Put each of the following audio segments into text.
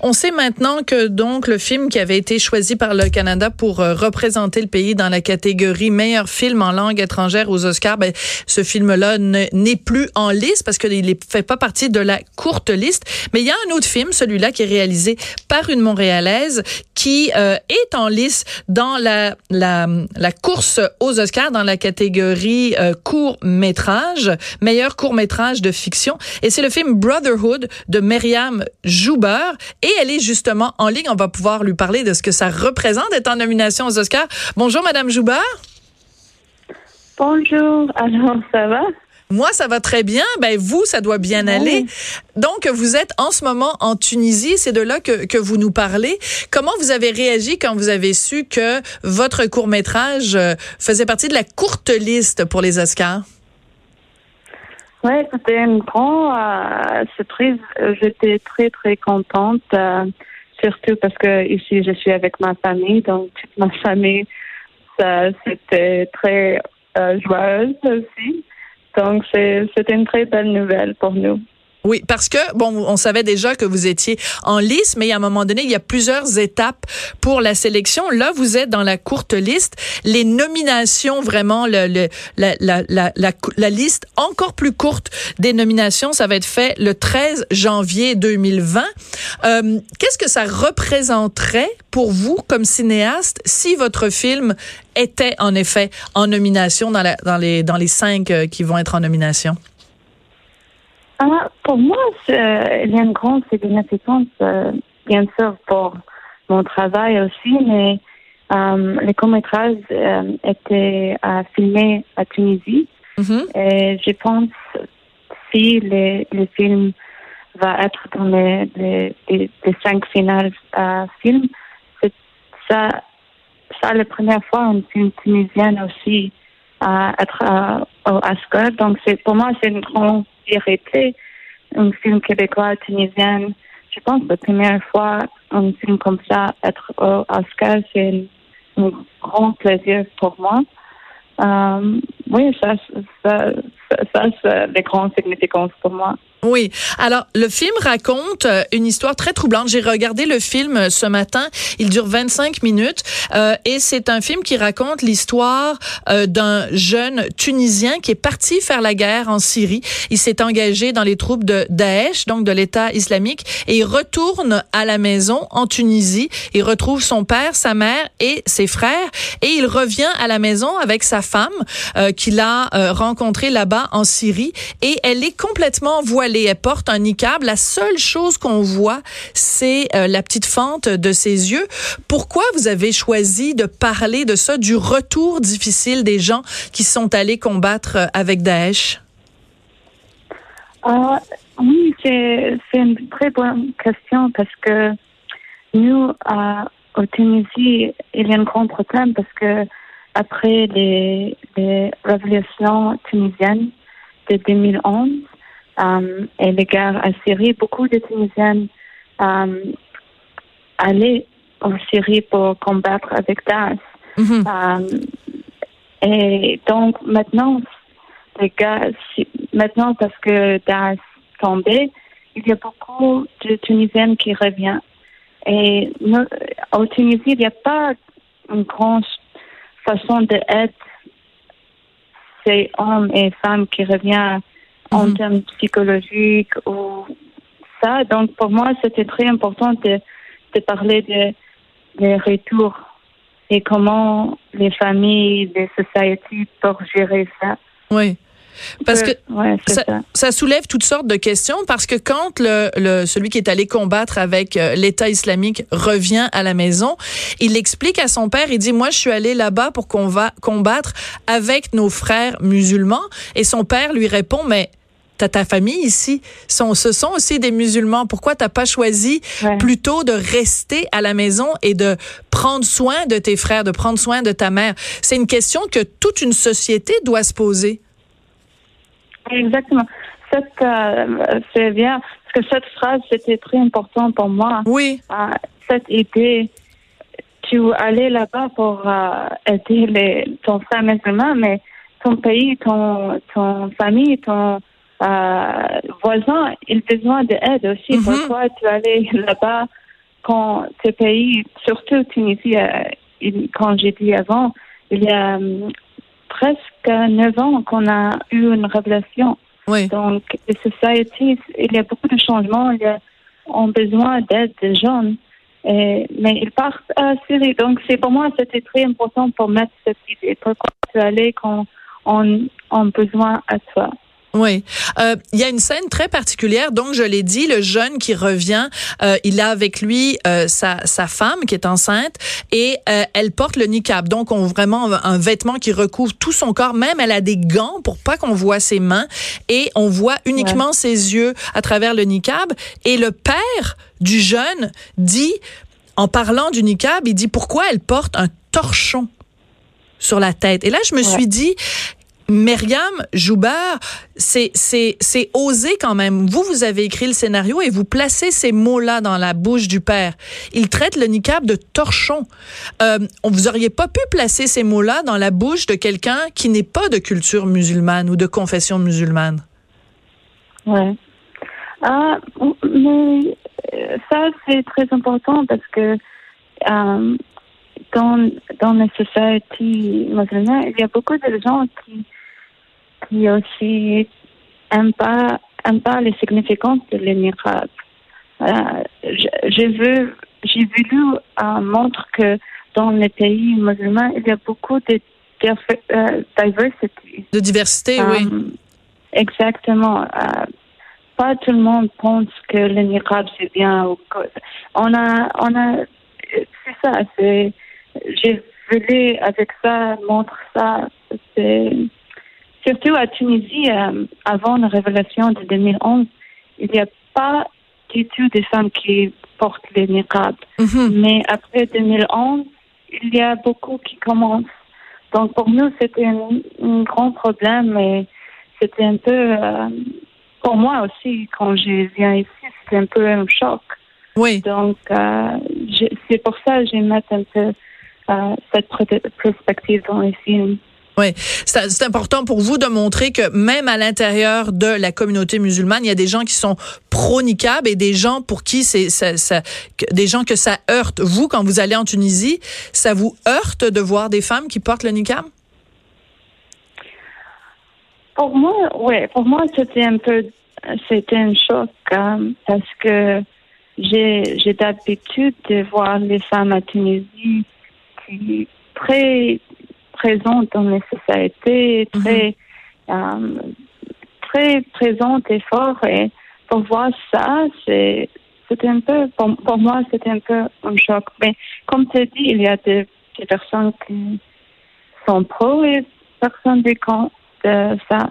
On sait maintenant que donc le film qui avait été choisi par le Canada pour euh, représenter le pays dans la catégorie meilleur film en langue étrangère aux Oscars, ben, ce film-là n'est plus en liste parce qu'il ne fait pas partie de la courte liste. Mais il y a un autre film, celui-là qui est réalisé par une Montréalaise qui euh, est en liste dans la, la, la, course aux Oscars dans la catégorie euh, court métrage, meilleur court métrage de fiction. Et c'est le film Brotherhood de Myriam Jouber. Et elle est justement en ligne. On va pouvoir lui parler de ce que ça représente d'être en nomination aux Oscars. Bonjour, Madame Joubert. Bonjour. Alors, ça va? Moi, ça va très bien. Ben vous, ça doit bien aller. Donc, vous êtes en ce moment en Tunisie. C'est de là que, que vous nous parlez. Comment vous avez réagi quand vous avez su que votre court métrage euh, faisait partie de la courte liste pour les Oscars? C'était une grande euh, surprise. J'étais très, très contente, euh, surtout parce que ici, je suis avec ma famille. Donc, toute ma famille, c'était très euh, joyeuse aussi. Donc, c'était une très belle nouvelle pour nous. Oui, parce que, bon, on savait déjà que vous étiez en liste, mais à un moment donné, il y a plusieurs étapes pour la sélection. Là, vous êtes dans la courte liste. Les nominations, vraiment, le, la, la, la, la, liste encore plus courte des nominations, ça va être fait le 13 janvier 2020. Euh, Qu'est-ce que ça représenterait pour vous, comme cinéaste, si votre film était en effet en nomination dans, la, dans, les, dans les cinq euh, qui vont être en nomination? Ah, pour moi, il y a une grande significance, euh, bien sûr, pour mon travail aussi, mais euh, les courts-métrages euh, étaient euh, filmés à Tunisie. Mm-hmm. Et je pense si le, le film va être dans les, les, les, cinq finales euh, films, c'est ça, ça la première fois un film tunisien aussi à être au Oscar. Donc, c'est pour moi, c'est une grande fierté. Un film québécois, tunisien. Je pense que la première fois un film comme ça être au Oscar, c'est un grand plaisir pour moi. Euh, oui, ça, ça, ça, ça c'est des grandes significances pour moi. Oui. Alors, le film raconte euh, une histoire très troublante. J'ai regardé le film euh, ce matin. Il dure 25 minutes euh, et c'est un film qui raconte l'histoire euh, d'un jeune Tunisien qui est parti faire la guerre en Syrie. Il s'est engagé dans les troupes de Daesh, donc de l'État islamique, et il retourne à la maison en Tunisie. Il retrouve son père, sa mère et ses frères et il revient à la maison avec sa femme qu'il a rencontrée là-bas en Syrie et elle est complètement voilée elle porte un niqab. La seule chose qu'on voit, c'est euh, la petite fente de ses yeux. Pourquoi vous avez choisi de parler de ça, du retour difficile des gens qui sont allés combattre euh, avec Daesh? Euh, oui, c'est une très bonne question parce que nous, au Tunisie, il y a un grand problème parce que après les, les révolutions tunisiennes de 2011, euh, et les guerres à Syrie, beaucoup de Tunisiens euh, allaient en Syrie pour combattre avec Daesh. Mhm. Euh, et donc maintenant, les gars, maintenant parce que Daesh tombé, il y a beaucoup de Tunisiens qui reviennent. Et nous, au Tunisie, il n'y a pas une grande façon d'aider ces hommes et femmes qui reviennent en mhm. termes psychologiques ou ça. Donc, pour moi, c'était très important de, de parler de, des retours et comment les familles, les sociétés peuvent gérer ça. Oui. Parce que ça, ça. soulève toutes sortes de questions parce que quand le, le celui qui est allé combattre avec euh, l'État islamique revient à la maison, il explique à son père, il dit moi je suis allé là-bas pour qu'on va combattre avec nos frères musulmans et son père lui répond mais t'as ta famille ici. Sont, ce sont aussi des musulmans. Pourquoi t'as pas choisi plutôt de rester à la maison et de prendre soin de tes frères, de prendre soin de ta mère? C'est une question que toute une société doit se poser. Exactement. Euh, c'est bien, parce que cette phrase, c'était très important pour moi. Oui. Euh, cette idée tu allais là-bas pour euh, aider les, ton frère musulman, mais ton pays, ton, ton famille, ton euh, voisin, il a besoin d'aide aussi. Mhm. Pourquoi tu allais là-bas quand ce pays, surtout Tunisie, euh, quand j'ai dit avant, il y a hum, presque neuf ans qu'on a eu une révélation. Oui. Donc, les sociétés, il y a beaucoup de changements, il y a, ont besoin d'aide des jeunes. Et, mais ils partent à Syrie. Donc, c'est pour moi, c'était très important pour mettre cette idée. Pourquoi tu allais quand on a besoin à toi? Oui. Euh, Il y a une scène très particulière. Donc, je l'ai dit, le jeune qui revient, euh, il a avec lui euh, sa, sa femme qui est enceinte et euh, elle porte le niqab. Donc, on vraiment un vêtement qui recouvre tout son corps. Même, elle a des gants pour pas qu'on voit ses mains et on voit uniquement ses yeux à travers le niqab. Et le père du jeune dit, en parlant du niqab, il dit pourquoi elle porte un torchon sur la tête. Et là, je me suis dit, Myriam Joubert, c'est c'est osé quand même. Vous vous avez écrit le scénario et vous placez ces mots-là dans la bouche du père. Il traite le niqab de torchon. Euh, vous auriez pas pu placer ces mots-là dans la bouche de quelqu'un qui n'est pas de culture musulmane ou de confession musulmane? Ouais. Ah, mais euh, ça, c'est très important parce que euh, dans, dans les sociétés musulmanes, il y a beaucoup de gens qui, qui aussi aiment pas, aiment pas les significances de l'émirat. Euh, j'ai vu, j'ai voulu euh, montrer que dans les pays musulmans, il y a beaucoup de euh, diversity. De diversité, oui. Euh, Exactement. Euh, pas tout le monde pense que le niqab c'est bien ou que- on a on a c'est ça c'est j'ai voulu avec ça montrer ça c'est surtout à Tunisie euh, avant la révélation de 2011 il n'y a pas du tout des femmes qui portent le niqab Mhm. mais après 2011 il y a beaucoup qui commencent donc pour nous c'était un, un grand problème et c'était un peu euh, pour moi aussi quand je viens ici c'était un peu un choc Oui. donc euh, c'est pour ça que j'ai mis un peu euh, cette perspective dans les films Oui, c'est important pour vous de montrer que même à l'intérieur de la communauté musulmane, il y a des gens qui sont pro niqab et des gens pour qui c'est des gens que ça heurte. Vous, quand vous allez en Tunisie, ça vous heurte de voir des femmes qui portent le niqab? Pour moi, ouais, pour moi c'était un peu, c'était un choc euh, parce que j'ai j'ai d'habitude de voir les femmes à Tunisie qui très présentes dans les sociétés, très euh, très présentes et fortes et pour voir ça, c'est un peu pour, pour moi c'était un peu un choc. Mais comme tu as dit, il y a des, des personnes qui sont pro et personnes des contre de ça.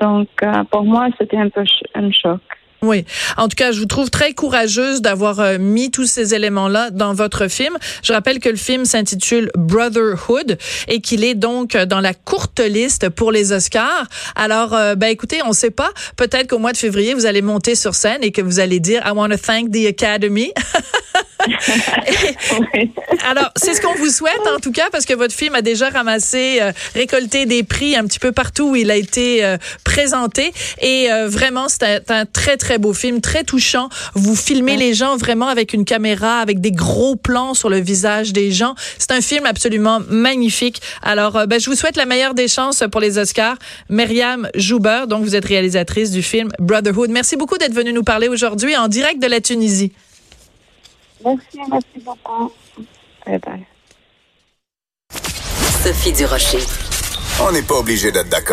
Donc, euh, pour moi, c'était un peu ch- un choc. Oui. En tout cas, je vous trouve très courageuse d'avoir euh, mis tous ces éléments-là dans votre film. Je rappelle que le film s'intitule Brotherhood et qu'il est donc euh, dans la courte liste pour les Oscars. Alors, euh, ben écoutez, on ne sait pas. Peut-être qu'au mois de février, vous allez monter sur scène et que vous allez dire I want to thank the Academy. Alors, c'est ce qu'on vous souhaite en tout cas parce que votre film a déjà ramassé, euh, récolté des prix un petit peu partout où il a été euh, présenté et euh, vraiment c'est un, un très très beau film, très touchant. Vous filmez les gens vraiment avec une caméra, avec des gros plans sur le visage des gens. C'est un film absolument magnifique. Alors, euh, ben, je vous souhaite la meilleure des chances pour les Oscars. Myriam Jouber, donc vous êtes réalisatrice du film Brotherhood. Merci beaucoup d'être venue nous parler aujourd'hui en direct de la Tunisie. Merci, merci beaucoup. Bye bye. Sophie Durocher. On n'est pas obligé d'être d'accord.